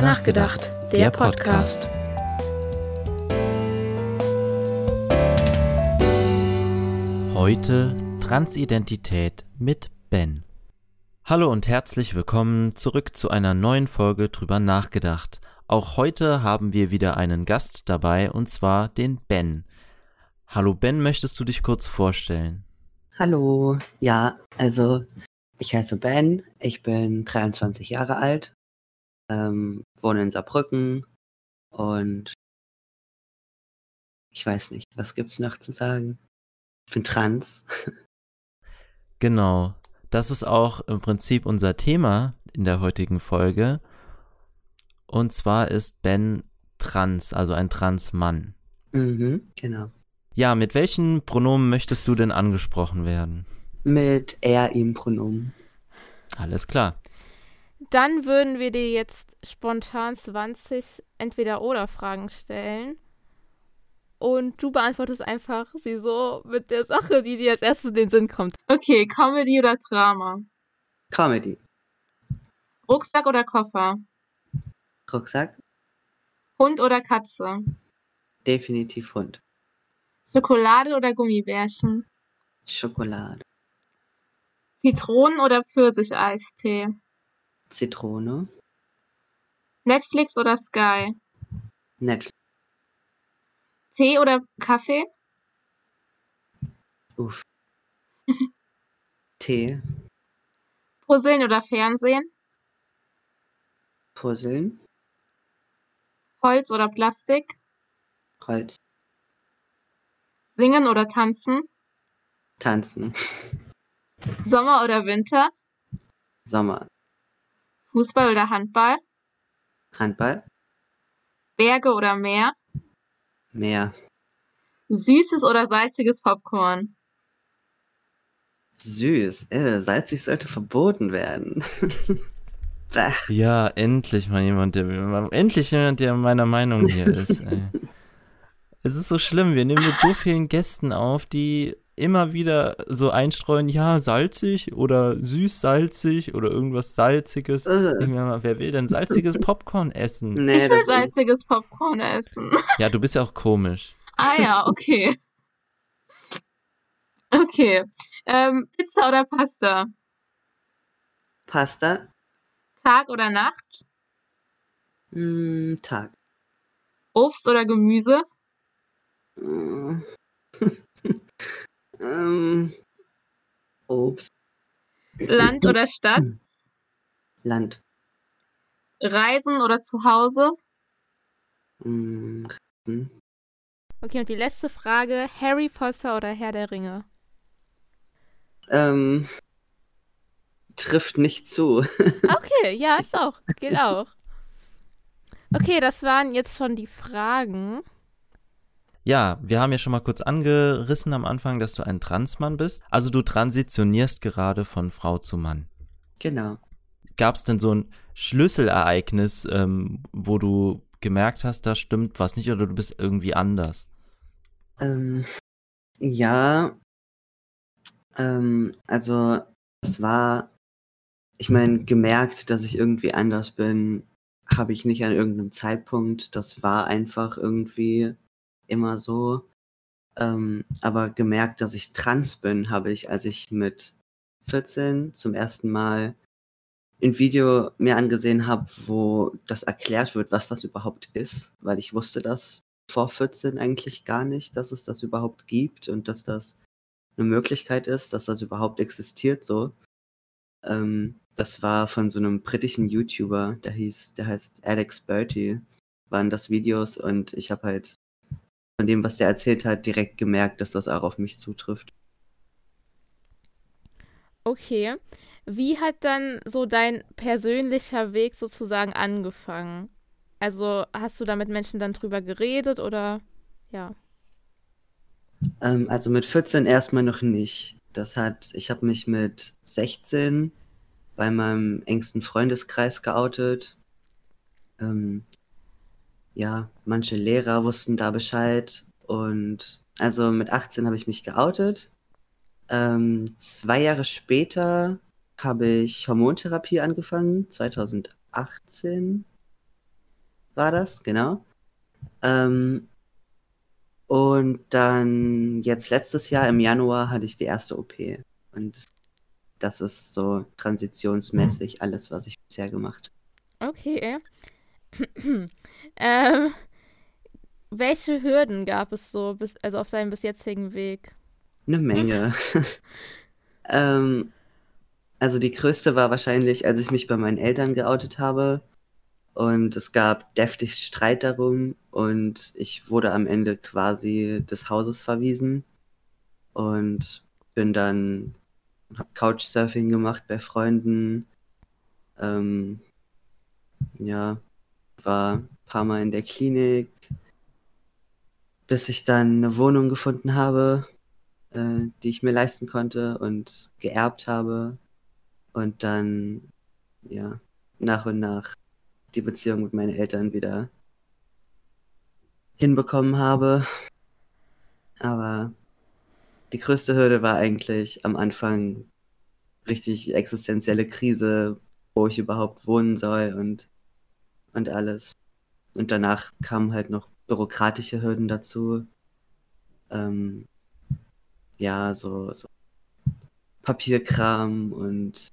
Drüber nachgedacht, der Podcast. Heute Transidentität mit Ben. Hallo und herzlich willkommen zurück zu einer neuen Folge Drüber nachgedacht. Auch heute haben wir wieder einen Gast dabei und zwar den Ben. Hallo Ben, möchtest du dich kurz vorstellen? Hallo, ja, also ich heiße Ben, ich bin 23 Jahre alt, ähm, wohne in Saarbrücken und ich weiß nicht, was gibt's noch zu sagen? Ich bin trans. Genau, das ist auch im Prinzip unser Thema in der heutigen Folge. Und zwar ist Ben trans, also ein Transmann. Mhm, genau. Ja, mit welchen Pronomen möchtest du denn angesprochen werden? Mit er, ihm Pronomen. Alles klar. Dann würden wir dir jetzt spontan 20 Entweder-Oder-Fragen stellen. Und du beantwortest einfach sie so mit der Sache, die dir als erstes in den Sinn kommt. Okay, Comedy oder Drama? Comedy. Rucksack oder Koffer? Rucksack. Hund oder Katze? Definitiv Hund. Schokolade oder Gummibärchen? Schokolade. Zitronen- oder Pfirsicheistee? Zitrone. Netflix oder Sky? Netflix. Tee oder Kaffee? Uff. Tee. Puzzeln oder Fernsehen? Puzzeln. Holz oder Plastik? Holz. Singen oder tanzen? Tanzen. Sommer oder Winter? Sommer. Fußball oder Handball? Handball. Berge oder Meer? Meer. Süßes oder salziges Popcorn? Süß. Äh, salzig sollte verboten werden. Ja, endlich mal jemand, der endlich jemand, der meiner Meinung hier ist. Ey. Es ist so schlimm, wir nehmen mit so vielen Gästen auf, die immer wieder so einstreuen, ja, salzig oder süß-salzig oder irgendwas Salziges. Äh. Denken wir mal, wer will denn salziges Popcorn essen? Nee, ich will salziges Popcorn essen. Ja, du bist ja auch komisch. ah ja, okay. Okay. Ähm, Pizza oder Pasta? Pasta. Tag oder Nacht? Mm, Tag. Obst oder Gemüse? Mm. Ähm, Obst. Land oder Stadt? Land. Reisen oder zu Hause? Mm, Reisen. Okay, und die letzte Frage: Harry Potter oder Herr der Ringe? ähm, trifft nicht zu. Okay, ja, ist auch. Geht auch. Okay, das waren jetzt schon die Fragen. Ja, wir haben ja schon mal kurz angerissen am Anfang, dass du ein Transmann bist. Also du transitionierst gerade von Frau zu Mann. genau. Gab es denn so ein Schlüsselereignis, ähm, wo du gemerkt hast, da stimmt was nicht oder du bist irgendwie anders? Ähm, ja, ähm, also es war, ich meine, gemerkt, dass ich irgendwie anders bin, habe ich nicht an irgendeinem Zeitpunkt. Das war einfach irgendwie immer so. Ähm, aber gemerkt, dass ich trans bin, habe ich, als ich mit 14 zum ersten Mal ein Video mir angesehen habe, wo das erklärt wird, was das überhaupt ist, weil ich wusste das vor 14 eigentlich gar nicht, dass es das überhaupt gibt und dass das eine Möglichkeit ist, dass das überhaupt existiert so. Ähm, das war von so einem britischen YouTuber, der hieß, der heißt Alex Bertie, waren das Videos und ich habe halt von dem, was der erzählt hat, direkt gemerkt, dass das auch auf mich zutrifft. Okay. Wie hat dann so dein persönlicher Weg sozusagen angefangen? Also hast du da mit Menschen dann drüber geredet oder ja? Ähm, also mit 14 erstmal noch nicht. Das hat, ich habe mich mit 16 bei meinem engsten Freundeskreis geoutet. Ähm, ja, manche Lehrer wussten da Bescheid. Und also mit 18 habe ich mich geoutet. Ähm, zwei Jahre später habe ich Hormontherapie angefangen, 2018. war das, genau. Ähm, und dann jetzt letztes Jahr im Januar hatte ich die erste OP. Und das ist so transitionsmäßig alles, was ich bisher gemacht habe. Okay. ähm, welche Hürden gab es so, bis, also auf deinem bis jetzigen Weg? Eine Menge. ähm, also die größte war wahrscheinlich, als ich mich bei meinen Eltern geoutet habe. Und es gab deftig Streit darum und ich wurde am Ende quasi des Hauses verwiesen und bin dann, hab Couchsurfing gemacht bei Freunden. Ähm, ja, war paar Mal in der Klinik, bis ich dann eine Wohnung gefunden habe, äh, die ich mir leisten konnte und geerbt habe. Und dann, ja, nach und nach die Beziehung mit meinen Eltern wieder hinbekommen habe. Aber die größte Hürde war eigentlich am Anfang richtig existenzielle Krise, wo ich überhaupt wohnen soll und, und alles. Und danach kamen halt noch bürokratische Hürden dazu. Ähm, ja, so, so Papierkram und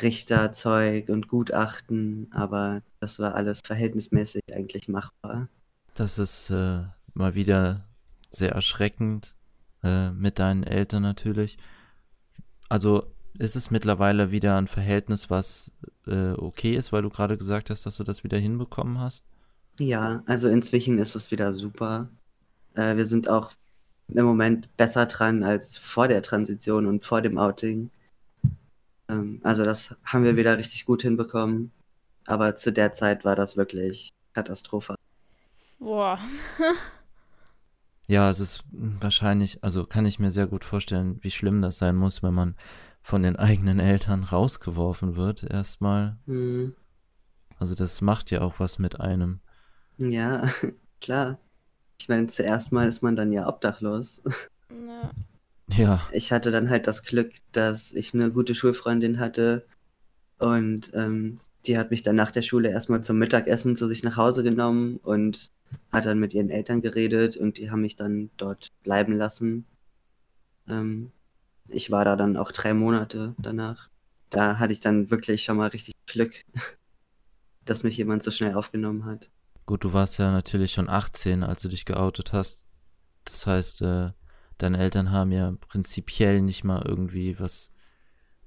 Richterzeug und Gutachten, aber das war alles verhältnismäßig eigentlich machbar. Das ist äh, mal wieder sehr erschreckend äh, mit deinen Eltern natürlich. Also ist es mittlerweile wieder ein Verhältnis, was äh, okay ist, weil du gerade gesagt hast, dass du das wieder hinbekommen hast? Ja, also inzwischen ist es wieder super. Äh, wir sind auch im Moment besser dran als vor der Transition und vor dem Outing. Ähm, also das haben wir wieder richtig gut hinbekommen. Aber zu der Zeit war das wirklich Katastrophe. Boah. ja, es ist wahrscheinlich, also kann ich mir sehr gut vorstellen, wie schlimm das sein muss, wenn man von den eigenen Eltern rausgeworfen wird, erstmal. Mhm. Also das macht ja auch was mit einem. Ja, klar. Ich meine, zuerst mal ist man dann ja obdachlos. Ja. Ja. Ich hatte dann halt das Glück, dass ich eine gute Schulfreundin hatte und ähm, die hat mich dann nach der Schule erstmal zum Mittagessen zu sich nach Hause genommen und hat dann mit ihren Eltern geredet und die haben mich dann dort bleiben lassen. Ähm, ich war da dann auch drei Monate danach. Da hatte ich dann wirklich schon mal richtig Glück, dass mich jemand so schnell aufgenommen hat. Gut, du warst ja natürlich schon 18, als du dich geoutet hast. Das heißt, äh, deine Eltern haben ja prinzipiell nicht mal irgendwie was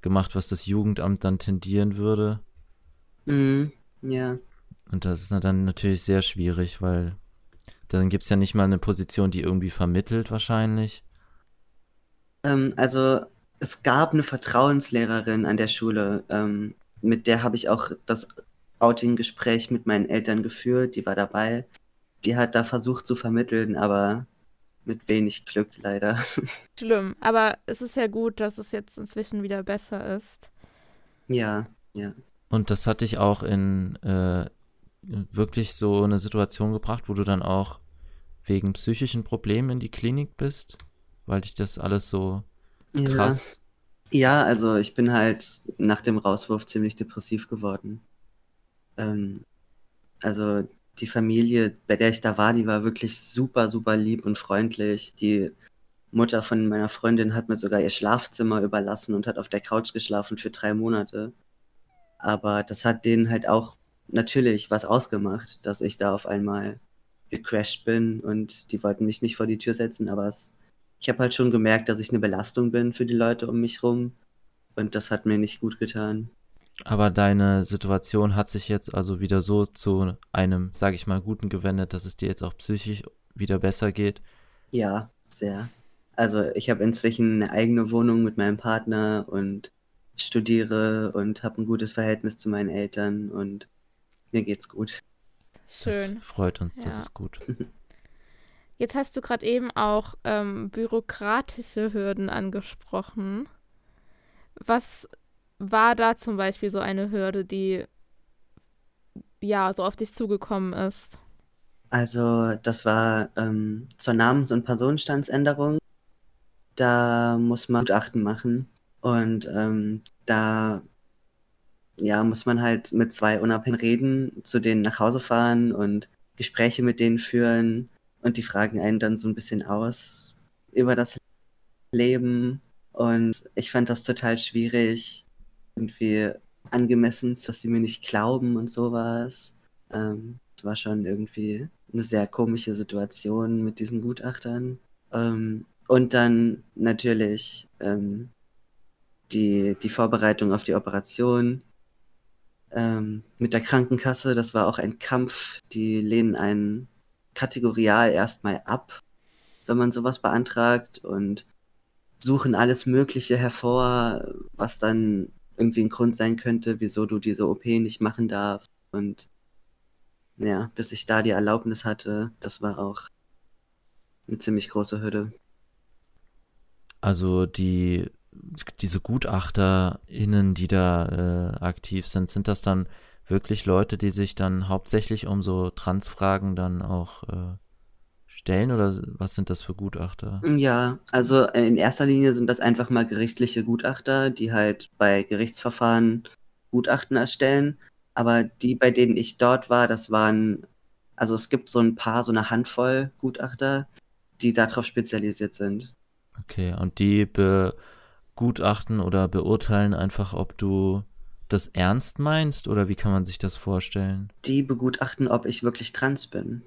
gemacht, was das Jugendamt dann tendieren würde. Mhm, ja. Und das ist dann natürlich sehr schwierig, weil dann gibt es ja nicht mal eine Position, die irgendwie vermittelt wahrscheinlich. Ähm, also es gab eine Vertrauenslehrerin an der Schule, ähm, mit der habe ich auch das Outing-Gespräch mit meinen Eltern geführt, die war dabei. Die hat da versucht zu vermitteln, aber mit wenig Glück leider. Schlimm, aber es ist ja gut, dass es jetzt inzwischen wieder besser ist. Ja, ja. Und das hat dich auch in äh, wirklich so eine Situation gebracht, wo du dann auch wegen psychischen Problemen in die Klinik bist, weil dich das alles so krass. Ja, ja also ich bin halt nach dem Rauswurf ziemlich depressiv geworden. Ähm, also die Familie, bei der ich da war, die war wirklich super, super lieb und freundlich. Die Mutter von meiner Freundin hat mir sogar ihr Schlafzimmer überlassen und hat auf der Couch geschlafen für drei Monate. Aber das hat denen halt auch natürlich was ausgemacht, dass ich da auf einmal gecrashed bin und die wollten mich nicht vor die Tür setzen, aber es, ich habe halt schon gemerkt, dass ich eine Belastung bin für die Leute um mich rum und das hat mir nicht gut getan. Aber deine Situation hat sich jetzt also wieder so zu einem, sage ich mal, guten gewendet, dass es dir jetzt auch psychisch wieder besser geht? Ja, sehr. Also ich habe inzwischen eine eigene Wohnung mit meinem Partner und studiere und habe ein gutes Verhältnis zu meinen Eltern und mir geht's gut. Schön. Das freut uns, ja. das ist gut. Jetzt hast du gerade eben auch ähm, bürokratische Hürden angesprochen. Was war da zum Beispiel so eine Hürde, die ja so auf dich zugekommen ist? Also das war ähm, zur Namens- und Personenstandsänderung. Da muss man Gutachten machen und ähm, da ja, muss man halt mit zwei unabhängigen reden, zu denen nach Hause fahren und Gespräche mit denen führen und die fragen einen dann so ein bisschen aus über das Leben und ich fand das total schwierig, irgendwie angemessen, dass sie mir nicht glauben und sowas. Ähm, es war schon irgendwie eine sehr komische Situation mit diesen Gutachtern. Ähm, und dann natürlich ähm, die, die Vorbereitung auf die Operation ähm, mit der Krankenkasse. Das war auch ein Kampf. Die lehnen einen kategorial erstmal ab, wenn man sowas beantragt und suchen alles Mögliche hervor, was dann irgendwie ein Grund sein könnte, wieso du diese OP nicht machen darfst. Und ja, bis ich da die Erlaubnis hatte, das war auch eine ziemlich große Hürde. Also die diese GutachterInnen, die da äh, aktiv sind, sind das dann wirklich Leute, die sich dann hauptsächlich um so Transfragen dann auch äh, stellen oder was sind das für Gutachter? Ja, also in erster Linie sind das einfach mal gerichtliche Gutachter, die halt bei Gerichtsverfahren Gutachten erstellen. Aber die, bei denen ich dort war, das waren, also es gibt so ein paar, so eine Handvoll Gutachter, die darauf spezialisiert sind. Okay, und die begutachten oder beurteilen einfach, ob du das ernst meinst oder wie kann man sich das vorstellen? Die begutachten, ob ich wirklich trans bin.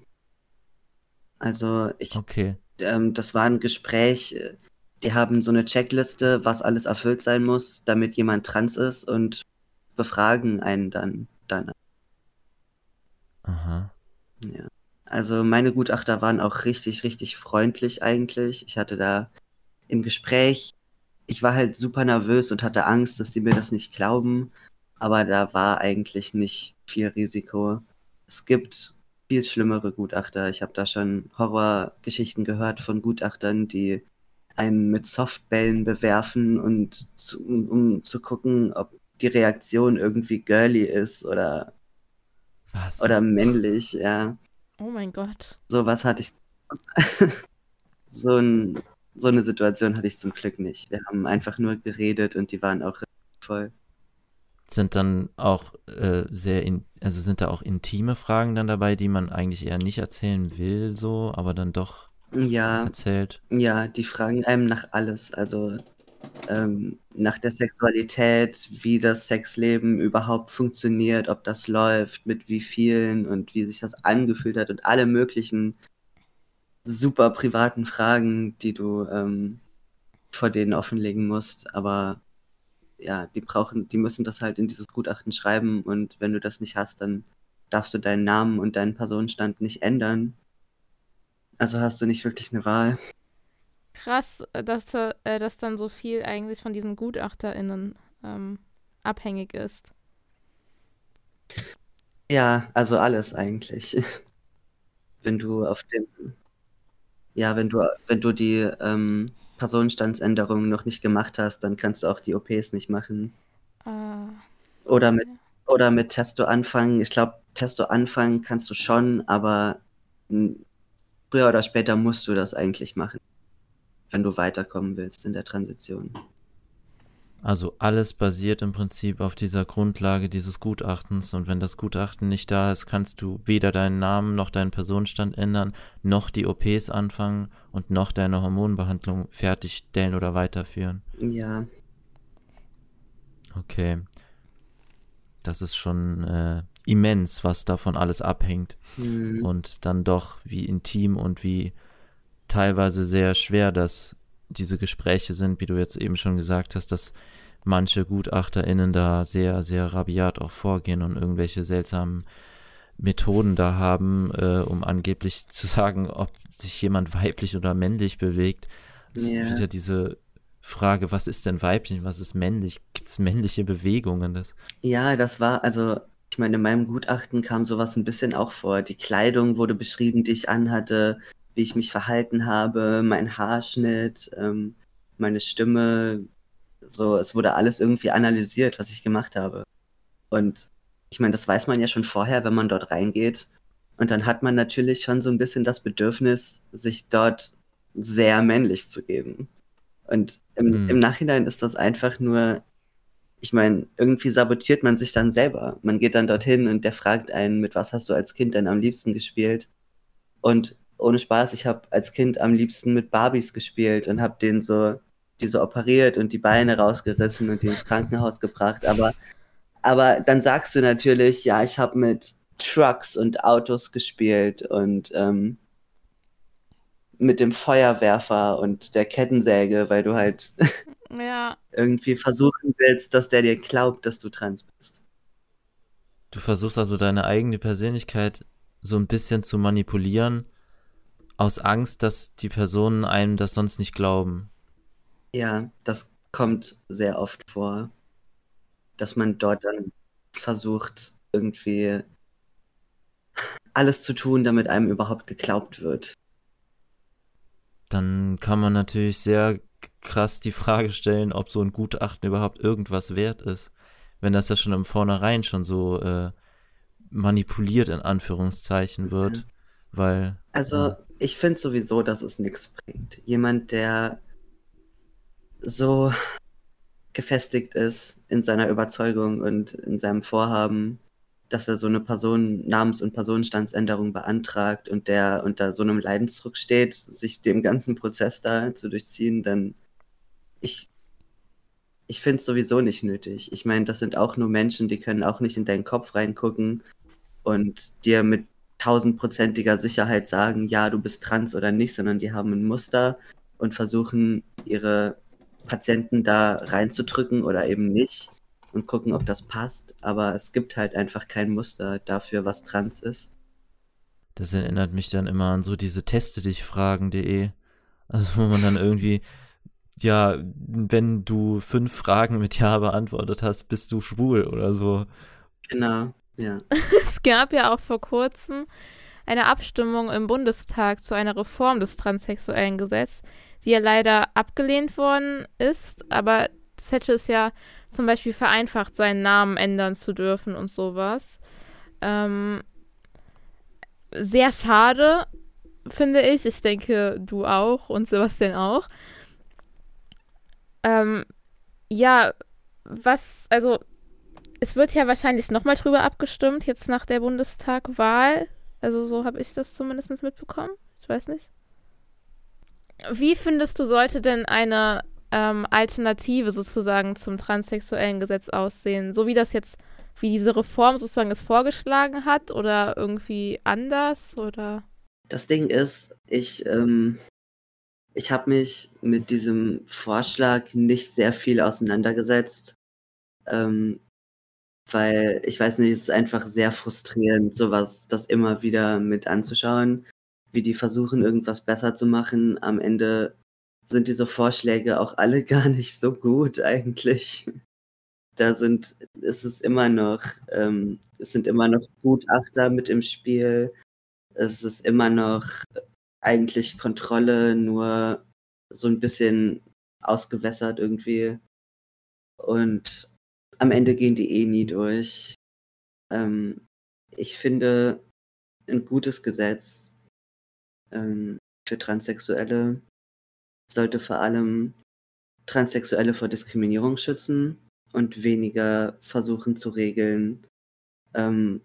Also ich, Okay. ähm, das war ein Gespräch, äh, die haben so eine Checkliste, was alles erfüllt sein muss, damit jemand trans ist und befragen einen dann danach. Aha. Ja. Also meine Gutachter waren auch richtig, richtig freundlich eigentlich. Ich hatte da im Gespräch, ich war halt super nervös und hatte Angst, dass sie mir das nicht glauben, aber da war eigentlich nicht viel Risiko. Es gibt viel schlimmere Gutachter. Ich habe da schon Horrorgeschichten gehört von Gutachtern, die einen mit Softbällen bewerfen und zu, um, um zu gucken, ob die Reaktion irgendwie girly ist oder, Was? oder männlich, ja. Oh mein Gott. Sowas hatte ich. so, ein, so eine Situation hatte ich zum Glück nicht. Wir haben einfach nur geredet und die waren auch voll. Sind dann auch äh, sehr, in, also sind da auch intime Fragen dann dabei, die man eigentlich eher nicht erzählen will, so, aber dann doch Ja, erzählt. ja, die fragen einem nach alles. Also ähm, nach der Sexualität, wie das Sexleben überhaupt funktioniert, ob das läuft, mit wie vielen und wie sich das angefühlt hat und alle möglichen super privaten Fragen, die du ähm, vor denen offenlegen musst. Aber ja, die brauchen, die müssen das halt in dieses Gutachten schreiben und wenn du das nicht hast, dann darfst du deinen Namen und deinen Personenstand nicht ändern. Also hast du nicht wirklich eine Wahl. Krass, äh, dass, da- äh, dass dann so viel eigentlich von diesen GutachterInnen ähm, abhängig ist. Ja, also alles eigentlich. Wenn du auf dem, ja, wenn du, wenn du die ähm, Personenstandsänderungen noch nicht gemacht hast, dann kannst du auch die OPs nicht machen. Äh, Oder mit, oder mit Testo anfangen. Ich glaube, Testo anfangen kannst du schon, aber früher oder später musst du das eigentlich machen, wenn du weiterkommen willst in der Transition. Also alles basiert im Prinzip auf dieser Grundlage dieses Gutachtens und wenn das Gutachten nicht da ist, kannst du weder deinen Namen noch deinen Personenstand ändern, noch die OPs anfangen und noch deine Hormonbehandlung fertigstellen oder weiterführen. Ja, Okay. Das ist schon äh, immens, was davon alles abhängt. hm, Und dann doch, wie intim und wie teilweise sehr schwer das diese Gespräche sind, wie du jetzt eben schon gesagt hast, dass manche GutachterInnen da sehr, sehr rabiat auch vorgehen und irgendwelche seltsamen Methoden da haben, äh, um angeblich zu sagen, ob sich jemand weiblich oder männlich bewegt. Es ist Ja. wieder diese Frage, was ist denn weiblich, was ist männlich? Gibt es männliche Bewegungen? Das, Ja, das war, also, ich meine, in meinem Gutachten kam sowas ein bisschen auch vor. Die Kleidung wurde beschrieben, die ich anhatte, wie ich mich verhalten habe, mein Haarschnitt, ähm, meine Stimme. So, es wurde alles irgendwie analysiert, was ich gemacht habe. Und ich meine, das weiß man ja schon vorher, wenn man dort reingeht. Und dann hat man natürlich schon so ein bisschen das Bedürfnis, sich dort sehr männlich zu geben. Und im, Mhm. im Nachhinein ist das einfach nur ich meine, irgendwie sabotiert man sich dann selber. Man geht dann dorthin und der fragt einen, mit was hast du als Kind denn am liebsten gespielt? Und ohne Spaß, ich habe als Kind am liebsten mit Barbies gespielt und habe denen so, die so operiert und die Beine rausgerissen und die ins Krankenhaus gebracht. Aber, aber dann sagst du natürlich, ja, ich habe mit Trucks und Autos gespielt und ähm, mit dem Feuerwerfer und der Kettensäge, weil du halt Ja. irgendwie versuchen willst, dass der dir glaubt, dass du trans bist. Du versuchst also deine eigene Persönlichkeit so ein bisschen zu manipulieren, aus Angst, dass die Personen einem das sonst nicht glauben. Ja, das kommt sehr oft vor, dass man dort dann versucht, irgendwie alles zu tun, damit einem überhaupt geglaubt wird. Dann kann man natürlich sehr krass die Frage stellen, ob so ein Gutachten überhaupt irgendwas wert ist, wenn das ja schon im Vornherein schon so äh, manipuliert in Anführungszeichen wird, Mhm. weil Also, ja. Ich finde sowieso, dass es nichts bringt. Jemand, der so gefestigt ist in seiner Überzeugung und in seinem Vorhaben, dass er so eine Person Namens- und Personenstandsänderung beantragt und der unter so einem Leidensdruck steht, sich dem ganzen Prozess da zu durchziehen, dann ich ich finde es sowieso nicht nötig. Ich meine, das sind auch nur Menschen, die können auch nicht in deinen Kopf reingucken und dir mit tausendprozentiger Sicherheit sagen, ja, du bist trans oder nicht, sondern die haben ein Muster und versuchen ihre Patienten da reinzudrücken oder eben nicht und gucken, ob das passt. Aber es gibt halt einfach kein Muster dafür, was trans ist. Das erinnert mich dann immer an so diese Teste dich fragen.de. Also wo man dann irgendwie, ja, wenn du fünf Fragen mit Ja beantwortet hast, bist du schwul oder so. Genau, ja. Es gab ja auch vor kurzem eine Abstimmung im Bundestag zu einer Reform des transsexuellen Gesetzes, die ja leider abgelehnt worden ist, aber das hätte es ja zum Beispiel vereinfacht, seinen Namen ändern zu dürfen und sowas. Ähm, sehr schade, finde ich. Ich denke, du auch und Sebastian auch. Ähm, ja, was, also es wird ja wahrscheinlich nochmal drüber abgestimmt, jetzt nach der Bundestagwahl. Also so habe ich das zumindest mitbekommen. Ich weiß nicht. Wie findest du, sollte denn eine ähm, Alternative sozusagen zum transsexuellen Gesetz aussehen? So wie das jetzt, wie diese Reform sozusagen es vorgeschlagen hat oder irgendwie anders oder? Das Ding ist, ich, ähm, ich habe mich mit diesem Vorschlag nicht sehr viel auseinandergesetzt, ähm, weil ich weiß nicht, es ist einfach sehr frustrierend, sowas, das immer wieder mit anzuschauen, wie die versuchen, irgendwas besser zu machen. Am Ende sind diese Vorschläge auch alle gar nicht so gut eigentlich. Da sind, ist es immer noch, ähm, es sind immer noch Gutachter mit im Spiel. Es ist immer noch eigentlich Kontrolle, nur so ein bisschen ausgewässert irgendwie. Und am Ende gehen die eh nie durch. Ähm, ich finde, ein gutes Gesetz ähm, für Transsexuelle sollte vor allem Transsexuelle vor Diskriminierung schützen und weniger versuchen zu regeln, ähm,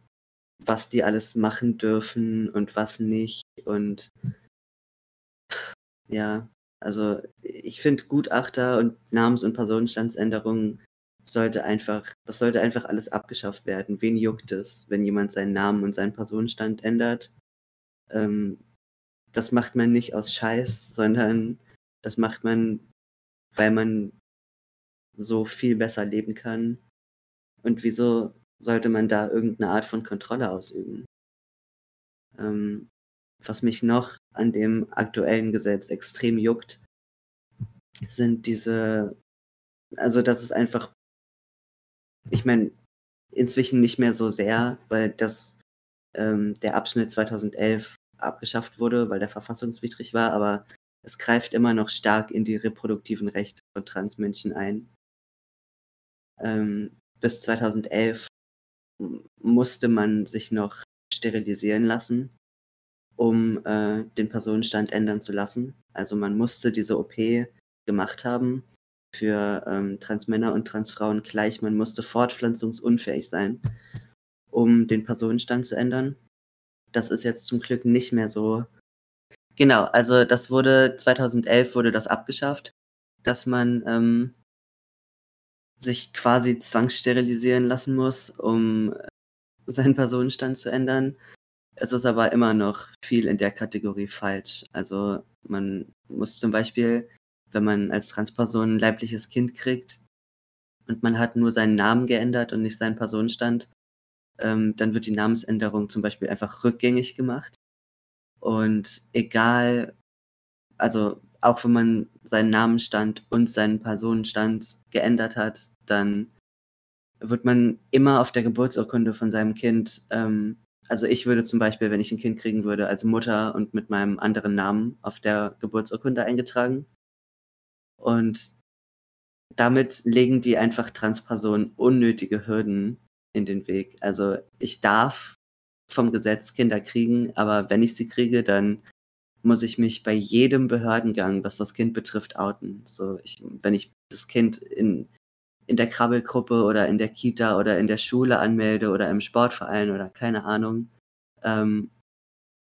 was die alles machen dürfen und was nicht. Und ja, also ich finde Gutachter und Namens- und Personenstandsänderungen sollte einfach, das sollte einfach alles abgeschafft werden. Wen juckt es, wenn jemand seinen Namen und seinen Personenstand ändert? Ähm, das macht man nicht aus Scheiß, sondern das macht man, weil man so viel besser leben kann. Und wieso sollte man da irgendeine Art von Kontrolle ausüben? Ähm, was mich noch an dem aktuellen Gesetz extrem juckt, sind diese, also das ist einfach, ich meine, inzwischen nicht mehr so sehr, weil das ähm, der Abschnitt 2011 abgeschafft wurde, weil der verfassungswidrig war, aber es greift immer noch stark in die reproduktiven Rechte von Transmenschen ein. Ähm, bis 2011 musste man sich noch sterilisieren lassen, um äh, den Personenstand ändern zu lassen. Also man musste diese OP gemacht haben. Für ähm, Transmänner und Transfrauen gleich. Man musste fortpflanzungsunfähig sein, um den Personenstand zu ändern. Das ist jetzt zum Glück nicht mehr so. Genau, also das wurde 2011 wurde das abgeschafft, dass man ähm, sich quasi zwangssterilisieren lassen muss, um seinen Personenstand zu ändern. Es ist aber immer noch viel in der Kategorie falsch. Also man muss zum Beispiel, wenn man als Transperson ein leibliches Kind kriegt und man hat nur seinen Namen geändert und nicht seinen Personenstand, ähm, dann wird die Namensänderung zum Beispiel einfach rückgängig gemacht. Und egal, also auch wenn man seinen Namenstand und seinen Personenstand geändert hat, dann wird man immer auf der Geburtsurkunde von seinem Kind, ähm, also ich würde zum Beispiel, wenn ich ein Kind kriegen würde, als Mutter und mit meinem anderen Namen auf der Geburtsurkunde eingetragen. Und damit legen die einfach Transpersonen unnötige Hürden in den Weg. Also ich darf vom Gesetz Kinder kriegen, aber wenn ich sie kriege, dann muss ich mich bei jedem Behördengang, was das Kind betrifft, outen. So, ich, wenn ich das Kind in, in der Krabbelgruppe oder in der Kita oder in der Schule anmelde oder im Sportverein oder keine Ahnung, ähm,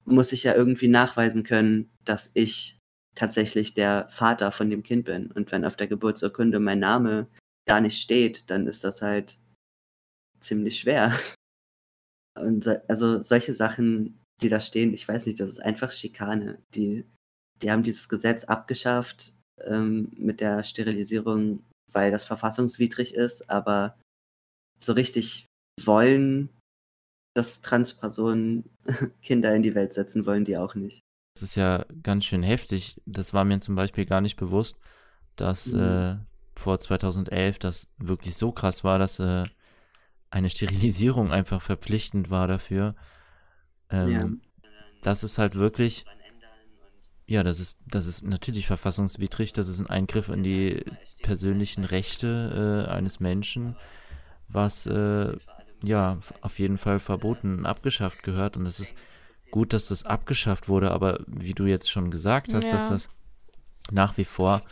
muss ich ja irgendwie nachweisen können, dass ich tatsächlich der Vater von dem Kind bin. Und wenn auf der Geburtsurkunde mein Name gar nicht steht, dann ist das halt ziemlich schwer. Und also solche Sachen, die da stehen, ich weiß nicht, das ist einfach Schikane. Die, die haben dieses Gesetz abgeschafft ähm, mit der Sterilisierung, weil das verfassungswidrig ist, aber so richtig wollen, dass Transpersonen Kinder in die Welt setzen, wollen die auch nicht. Das ist ja ganz schön heftig. Das war mir zum Beispiel gar nicht bewusst, dass mhm. äh, vor 2011 das wirklich so krass war, dass äh, eine Sterilisierung einfach verpflichtend war dafür. Ähm, ja. Das ist halt wirklich, ja, das ist, das ist natürlich verfassungswidrig, das ist ein Eingriff in die persönlichen Rechte äh, eines Menschen, was äh, ja auf jeden Fall verboten und abgeschafft gehört. Und es ist gut, dass das abgeschafft wurde, aber wie du jetzt schon gesagt hast, ja. dass das nach wie vor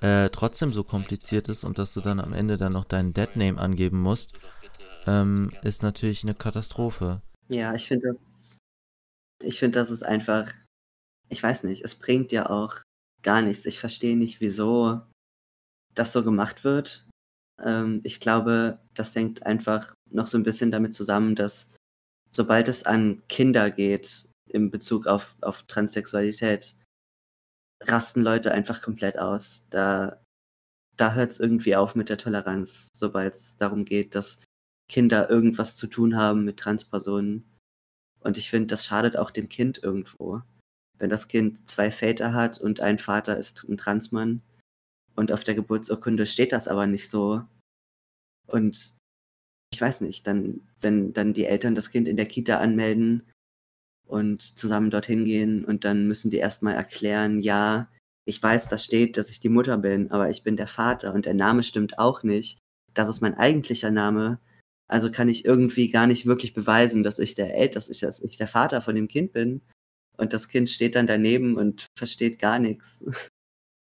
äh, trotzdem so kompliziert ist und dass du dann am Ende dann noch deinen Deadname angeben musst ähm, ist natürlich eine Katastrophe. Ja, ich finde das, ich finde, das ist einfach, ich weiß nicht, es bringt ja auch gar nichts. Ich verstehe nicht, wieso das so gemacht wird. Ähm, ich glaube, das hängt einfach noch so ein bisschen damit zusammen, dass sobald es an Kinder geht, in Bezug auf, auf Transsexualität, rasten Leute einfach komplett aus. Da, da hört es irgendwie auf mit der Toleranz, sobald es darum geht, dass Kinder irgendwas zu tun haben mit Transpersonen. Und ich finde, das schadet auch dem Kind irgendwo. Wenn das Kind zwei Väter hat und ein Vater ist ein Transmann und auf der Geburtsurkunde steht das aber nicht so. Und ich weiß nicht, dann, wenn dann die Eltern das Kind in der Kita anmelden und zusammen dorthin gehen und dann müssen die erstmal erklären, ja, ich weiß, da steht, dass ich die Mutter bin, aber ich bin der Vater und der Name stimmt auch nicht. Das ist mein eigentlicher Name also kann ich irgendwie gar nicht wirklich beweisen, dass ich der El dass ich, dass ich der Vater von dem Kind bin. Und das Kind steht dann daneben und versteht gar nichts.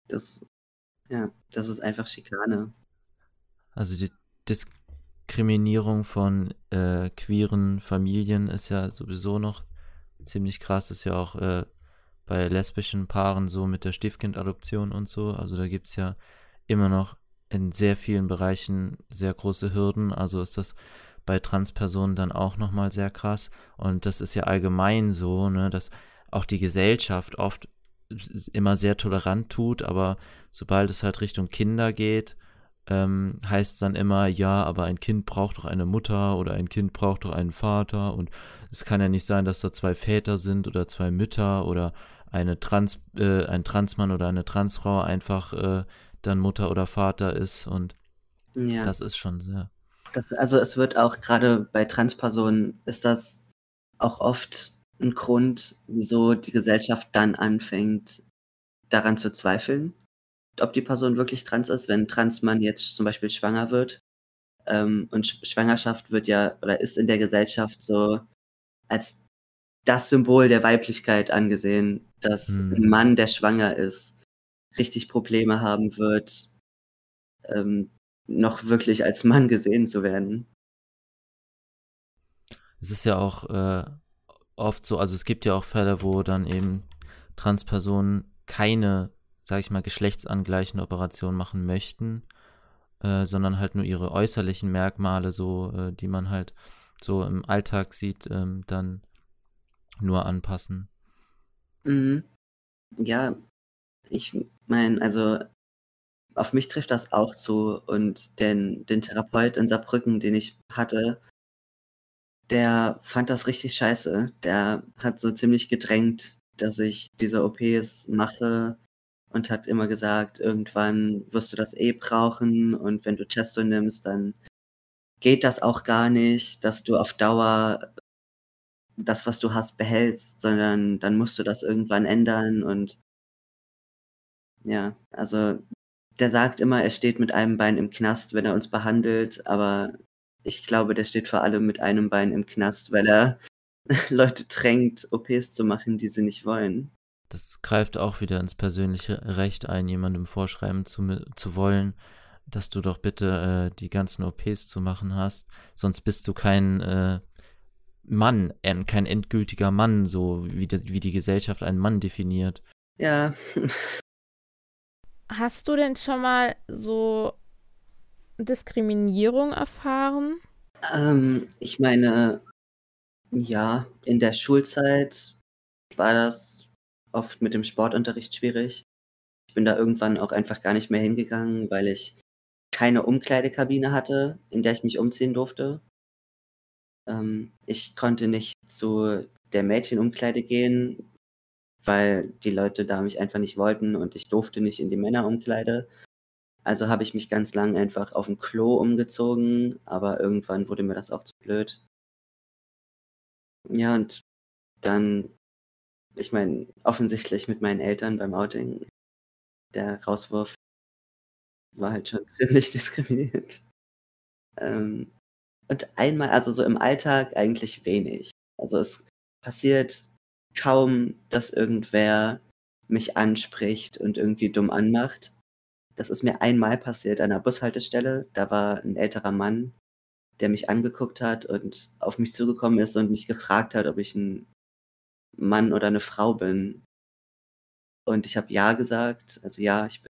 Das, ja, das ist einfach Schikane. Also die Diskriminierung von äh, queeren Familien ist ja sowieso noch ziemlich krass. Ist ja auch äh, bei lesbischen Paaren so mit der Stiftkindadoption und so. Also da gibt es ja immer noch in sehr vielen Bereichen sehr große Hürden. Also ist das bei Transpersonen dann auch nochmal sehr krass. Und das ist ja allgemein so, ne, dass auch die Gesellschaft oft immer sehr tolerant tut, aber sobald es halt Richtung Kinder geht, ähm, heißt dann immer, ja, aber ein Kind braucht doch eine Mutter oder ein Kind braucht doch einen Vater und es kann ja nicht sein, dass da zwei Väter sind oder zwei Mütter oder eine Trans, äh, ein Transmann oder eine Transfrau einfach äh, dann Mutter oder Vater ist und ja. das ist schon sehr. Das, also es wird auch gerade bei Transpersonen ist das auch oft ein Grund, wieso die Gesellschaft dann anfängt, daran zu zweifeln, ob die Person wirklich trans ist, wenn ein Transmann jetzt zum Beispiel schwanger wird. Ähm, und Sch Schwangerschaft wird ja oder ist in der Gesellschaft so als das Symbol der Weiblichkeit angesehen, dass hm. ein Mann, der schwanger ist, richtig Probleme haben wird, ähm, noch wirklich als Mann gesehen zu werden. Es ist ja auch äh, oft so, also es gibt ja auch Fälle, wo dann eben Transpersonen keine, sag ich mal, geschlechtsangleichende Operationen machen möchten, äh, sondern halt nur ihre äußerlichen Merkmale, so, äh, die man halt so im Alltag sieht, ähm, dann nur anpassen. Mhm. Ja, ich meine, also auf mich trifft das auch zu und den, den Therapeut in Saarbrücken, den ich hatte, der fand das richtig scheiße. Der hat so ziemlich gedrängt, dass ich diese OPs mache und hat immer gesagt, irgendwann wirst du das eh brauchen und wenn du Testo nimmst, dann geht das auch gar nicht, dass du auf Dauer das, was du hast, behältst, sondern dann musst du das irgendwann ändern und ja, also der sagt immer, er steht mit einem Bein im Knast, wenn er uns behandelt, aber ich glaube, der steht vor allem mit einem Bein im Knast, weil er Leute drängt, OPs zu machen, die sie nicht wollen. Das greift auch wieder ins persönliche Recht ein, jemandem vorschreiben zu, zu wollen, dass du doch bitte äh, die ganzen OPs zu machen hast. Sonst bist du kein äh, Mann, kein endgültiger Mann, so wie, die, wie die Gesellschaft einen Mann definiert. Ja. Hast du denn schon mal so Diskriminierung erfahren? Ähm, ich meine, ja, in der Schulzeit war das oft mit dem Sportunterricht schwierig. Ich bin da irgendwann auch einfach gar nicht mehr hingegangen, weil ich keine Umkleidekabine hatte, in der ich mich umziehen durfte. Ähm, ich konnte nicht zu der Mädchenumkleide gehen, weil die Leute da mich einfach nicht wollten und ich durfte nicht in die Männerumkleide. Also habe ich mich ganz lang einfach auf dem Klo umgezogen, aber irgendwann wurde mir das auch zu blöd. Ja, und dann, ich meine, offensichtlich mit meinen Eltern beim Outing, der Rauswurf war halt schon ziemlich diskriminierend. Ähm, und einmal, also so im Alltag eigentlich wenig. Also es passiert kaum, dass irgendwer mich anspricht und irgendwie dumm anmacht. Das ist mir einmal passiert an der Bushaltestelle. Da war ein älterer Mann, der mich angeguckt hat und auf mich zugekommen ist und mich gefragt hat, ob ich ein Mann oder eine Frau bin. Und ich habe ja gesagt, also ja, ich bin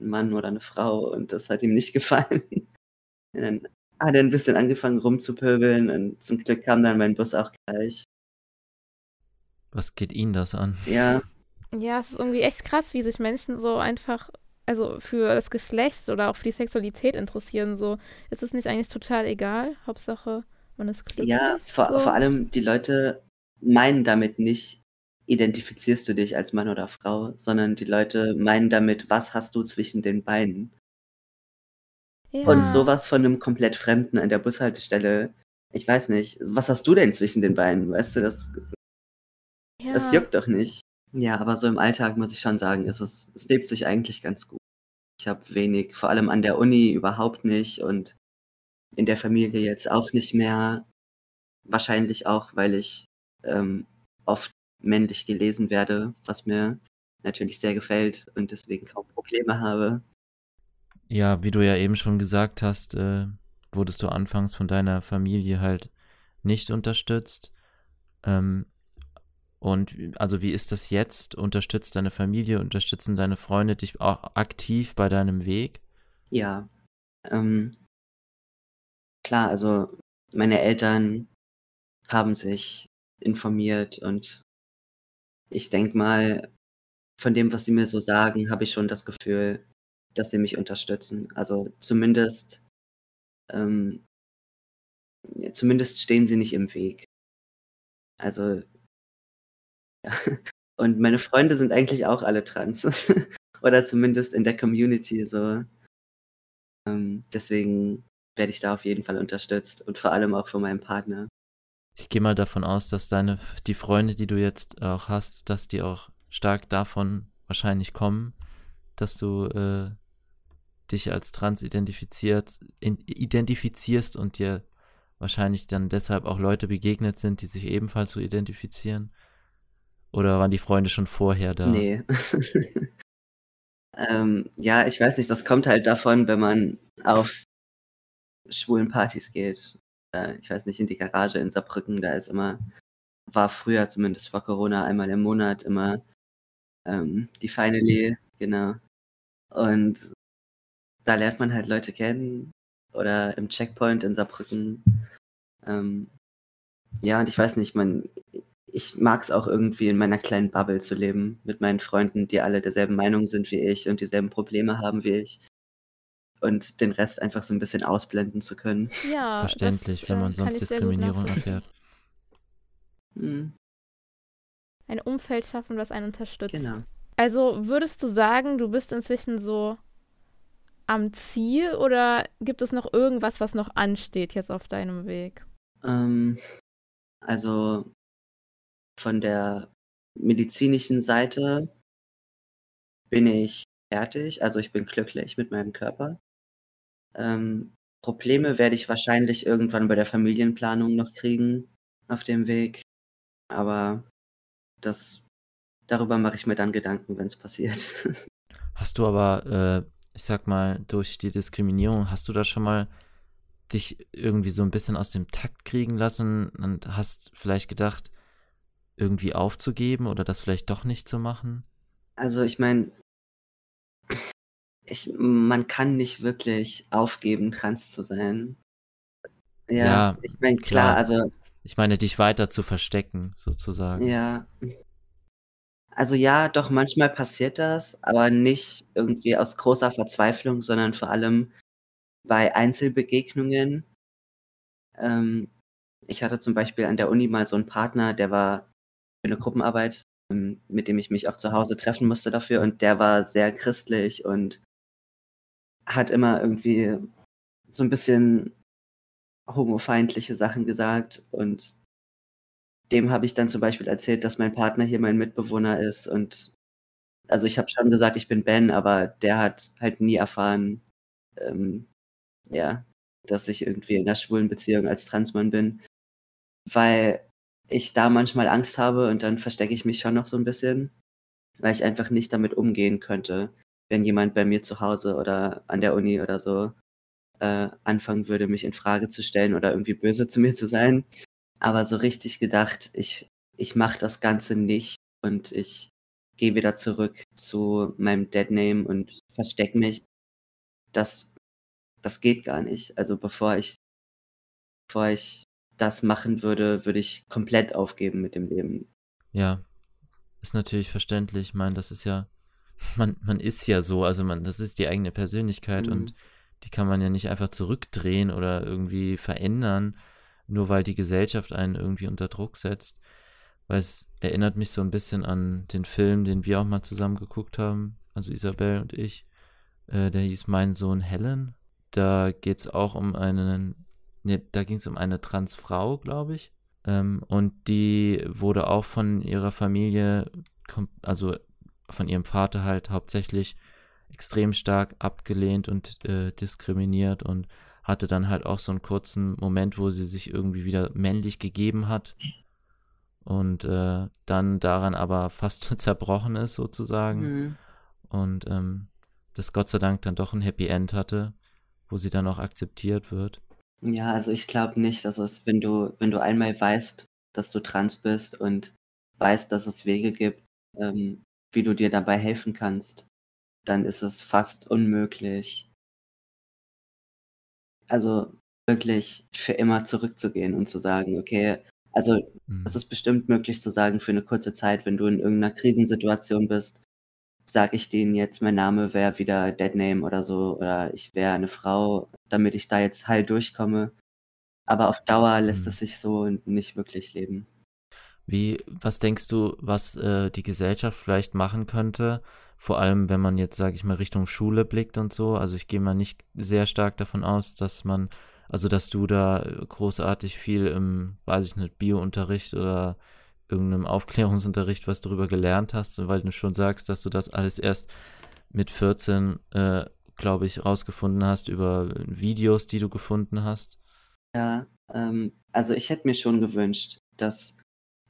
ein Mann oder eine Frau und das hat ihm nicht gefallen. Und dann hat er ein bisschen angefangen rumzupöbeln und zum Glück kam dann mein Bus auch gleich. Was geht Ihnen das an? Ja. Ja, es ist irgendwie echt krass, wie sich Menschen so einfach also für das Geschlecht oder auch für die Sexualität interessieren, so ist es nicht eigentlich total egal. Hauptsache, man ist glücklich. Ja, vor, so. vor allem die Leute meinen damit nicht, identifizierst du dich als Mann oder Frau, sondern die Leute meinen damit, was hast du zwischen den Beinen? Ja. Und sowas von einem komplett Fremden an der Bushaltestelle, ich weiß nicht, was hast du denn zwischen den Beinen? Weißt du, das, ja. das juckt doch nicht. Ja, aber so im Alltag muss ich schon sagen, ist es, es lebt sich eigentlich ganz gut. Ich habe wenig, vor allem an der Uni überhaupt nicht und in der Familie jetzt auch nicht mehr. Wahrscheinlich auch, weil ich ähm, oft männlich gelesen werde, was mir natürlich sehr gefällt und deswegen kaum Probleme habe. Ja, wie du ja eben schon gesagt hast, äh, wurdest du anfangs von deiner Familie halt nicht unterstützt. Ähm, und also wie ist das jetzt? Unterstützt deine Familie, unterstützen deine Freunde dich auch aktiv bei deinem Weg? Ja. Ähm, klar, also meine Eltern haben sich informiert und ich denke mal, von dem, was sie mir so sagen, habe ich schon das Gefühl, dass sie mich unterstützen. Also zumindest, ähm, zumindest stehen sie nicht im Weg. Also ja. Und meine Freunde sind eigentlich auch alle trans. Oder zumindest in der Community so. Ähm, deswegen werde ich da auf jeden Fall unterstützt und vor allem auch von meinem Partner. Ich gehe mal davon aus, dass deine, die Freunde, die du jetzt auch hast, dass die auch stark davon wahrscheinlich kommen, dass du äh, dich als trans identifiziert, in, identifizierst und dir wahrscheinlich dann deshalb auch Leute begegnet sind, die sich ebenfalls so identifizieren. Oder waren die Freunde schon vorher da? Nee. Ähm, ja, ich weiß nicht, das kommt halt davon, wenn man auf schwulen Partys geht. Äh, ich weiß nicht, in die Garage in Saarbrücken, da ist immer, war früher zumindest vor Corona einmal im Monat immer ähm, die Finally, genau. Und da lernt man halt Leute kennen oder im Checkpoint in Saarbrücken. Ähm, ja, und ich weiß nicht, man, ich mag es auch irgendwie in meiner kleinen Bubble zu leben, mit meinen Freunden, die alle derselben Meinung sind wie ich und dieselben Probleme haben wie ich. Und den Rest einfach so ein bisschen ausblenden zu können. Ja, Verständlich, das, wenn man sonst Diskriminierung erfährt. Hm, Ein Umfeld schaffen, was einen unterstützt. genau. Also würdest du sagen, du bist inzwischen so am Ziel oder gibt es noch irgendwas, was noch ansteht jetzt auf deinem Weg? Ähm, also von der medizinischen Seite bin ich fertig, also ich bin glücklich mit meinem Körper. Ähm, Probleme werde ich wahrscheinlich irgendwann bei der Familienplanung noch kriegen auf dem Weg, aber das darüber mache ich mir dann Gedanken, wenn es passiert. Hast du aber, äh, ich sag mal, durch die Diskriminierung, hast du da schon mal dich irgendwie so ein bisschen aus dem Takt kriegen lassen und hast vielleicht gedacht, irgendwie aufzugeben oder das vielleicht doch nicht zu machen? Also ich meine, ich, man kann nicht wirklich aufgeben, trans zu sein. Ja, Ja, ich meine, klar. klar, also Ich meine, dich weiter zu verstecken, sozusagen. ja. Also ja, doch, manchmal passiert das, aber nicht irgendwie aus großer Verzweiflung, sondern vor allem bei Einzelbegegnungen. Ähm, ich hatte zum Beispiel an der Uni mal so einen Partner, der war für eine Gruppenarbeit, ähm, mit dem ich mich auch zu Hause treffen musste dafür und der war sehr christlich und hat immer irgendwie so ein bisschen homofeindliche Sachen gesagt und dem habe ich dann zum Beispiel erzählt, dass mein Partner hier mein Mitbewohner ist und also ich habe schon gesagt, ich bin Ben, aber der hat halt nie erfahren, ähm, ja, dass ich irgendwie in einer schwulen Beziehung als Transmann bin, weil ich da manchmal Angst habe und dann verstecke ich mich schon noch so ein bisschen, weil ich einfach nicht damit umgehen könnte, wenn jemand bei mir zu Hause oder an der Uni oder so äh, anfangen würde, mich in Frage zu stellen oder irgendwie böse zu mir zu sein. Aber so richtig gedacht, ich, ich mache das Ganze nicht und ich gehe wieder zurück zu meinem Deadname und verstecke mich. Das, das geht gar nicht. Also bevor ich, bevor ich das machen würde, würde ich komplett aufgeben mit dem Leben. Ja, ist natürlich verständlich. Ich meine, das ist ja, man, man ist ja so, also man, das ist die eigene Persönlichkeit Mhm. und die kann man ja nicht einfach zurückdrehen oder irgendwie verändern, nur weil die Gesellschaft einen irgendwie unter Druck setzt. Weil es erinnert mich so ein bisschen an den Film, den wir auch mal zusammen geguckt haben, also Isabel und ich. Äh, der hieß Mein Sohn Helen. Da geht es auch um einen, ne, da ging es um eine Transfrau, glaube ich. Ähm, und die wurde auch von ihrer Familie, also von ihrem Vater halt hauptsächlich extrem stark abgelehnt und äh, diskriminiert und hatte dann halt auch so einen kurzen Moment, wo sie sich irgendwie wieder männlich gegeben hat und äh, dann daran aber fast zerbrochen ist sozusagen Mhm. und ähm, das Gott sei Dank dann doch ein Happy End hatte, wo sie dann auch akzeptiert wird. Ja, also ich glaube nicht, dass es, wenn du, wenn du einmal weißt, dass du trans bist und weißt, dass es Wege gibt, ähm, wie du dir dabei helfen kannst, dann ist es fast unmöglich, also wirklich für immer zurückzugehen und zu sagen, okay, also Mhm. es ist bestimmt möglich zu sagen, für eine kurze Zeit, wenn du in irgendeiner Krisensituation bist, sage ich denen jetzt, mein Name wäre wieder Deadname oder so, oder ich wäre eine Frau, damit ich da jetzt heil durchkomme. Aber auf Dauer lässt Mhm. es sich so nicht wirklich leben. Wie, was denkst du, was äh, die Gesellschaft vielleicht machen könnte? Vor allem, wenn man jetzt, sage ich mal, Richtung Schule blickt und so. Also ich gehe mal nicht sehr stark davon aus, dass man, also dass du da äh, großartig viel im, weiß ich nicht, Biounterricht oder irgendeinem Aufklärungsunterricht was darüber gelernt hast, weil du schon sagst, dass du das alles erst mit 14, äh, glaube ich, rausgefunden hast über Videos, die du gefunden hast. Ja, ähm, also ich hätte mir schon gewünscht, dass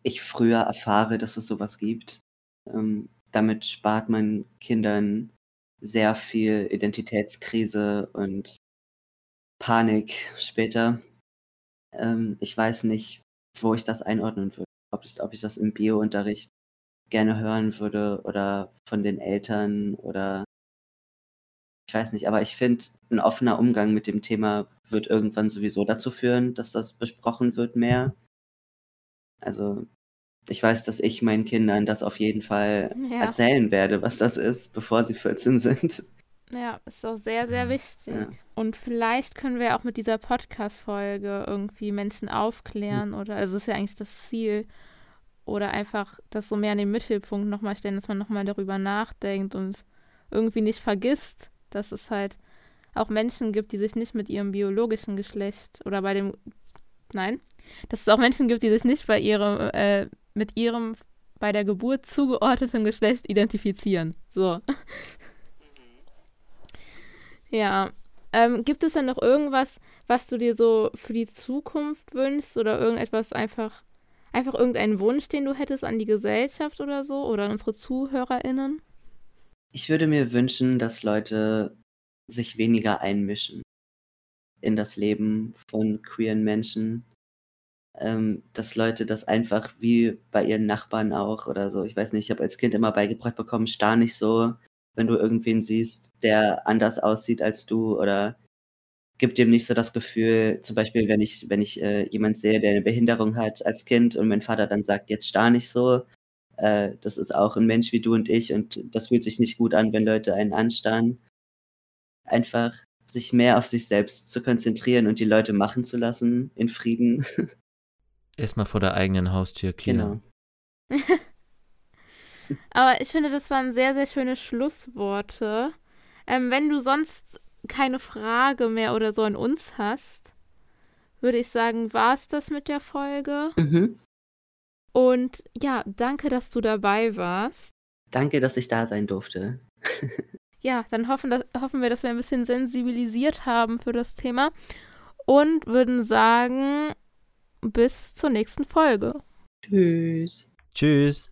ich früher erfahre, dass es sowas gibt. Ähm, damit spart man Kindern sehr viel Identitätskrise und Panik später. Ähm, ich weiß nicht, wo ich das einordnen würde. Ob ich, ob ich das im Biounterricht gerne hören würde oder von den Eltern oder ich weiß nicht, aber ich finde, ein offener Umgang mit dem Thema wird irgendwann sowieso dazu führen, dass das besprochen wird mehr. Also ich weiß, dass ich meinen Kindern das auf jeden Fall Ja. erzählen werde, was das ist, bevor sie 14 sind. Ja, ist auch sehr, sehr wichtig. Ja. Und vielleicht können wir auch mit dieser Podcast-Folge irgendwie Menschen aufklären oder, also ist ja eigentlich das Ziel, oder einfach das so mehr in den Mittelpunkt nochmal stellen, dass man nochmal darüber nachdenkt und irgendwie nicht vergisst, dass es halt auch Menschen gibt, die sich nicht mit ihrem biologischen Geschlecht oder bei dem, nein, dass es auch Menschen gibt, die sich nicht bei ihrem, äh, mit ihrem bei der Geburt zugeordneten Geschlecht identifizieren. So. Ja. Ähm, gibt es denn noch irgendwas, was du dir so für die Zukunft wünschst oder irgendetwas einfach, einfach irgendeinen Wunsch, den du hättest an die Gesellschaft oder so oder an unsere ZuhörerInnen? Ich würde mir wünschen, dass Leute sich weniger einmischen in das Leben von queeren Menschen. Ähm, dass Leute das einfach wie bei ihren Nachbarn auch oder so. Ich weiß nicht, ich habe als Kind immer beigebracht bekommen, starr nicht so, wenn du irgendwen siehst, der anders aussieht als du oder gib dem nicht so das Gefühl, zum Beispiel, wenn ich, wenn ich äh, jemand sehe, der eine Behinderung hat als Kind und mein Vater dann sagt, jetzt starr nicht so, äh, das ist auch ein Mensch wie du und ich und das fühlt sich nicht gut an, wenn Leute einen anstarren. Einfach sich mehr auf sich selbst zu konzentrieren und die Leute machen zu lassen in Frieden. Erstmal vor der eigenen Haustür genau. kehren. Aber ich finde, das waren sehr, sehr schöne Schlussworte. Ähm, wenn du sonst keine Frage mehr oder so an uns hast, würde ich sagen, war es das mit der Folge. Mhm. Und ja, danke, dass du dabei warst. Danke, dass ich da sein durfte. Ja, dann hoffen, dass, hoffen wir, dass wir ein bisschen sensibilisiert haben für das Thema und würden sagen, bis zur nächsten Folge. Tschüss. Tschüss.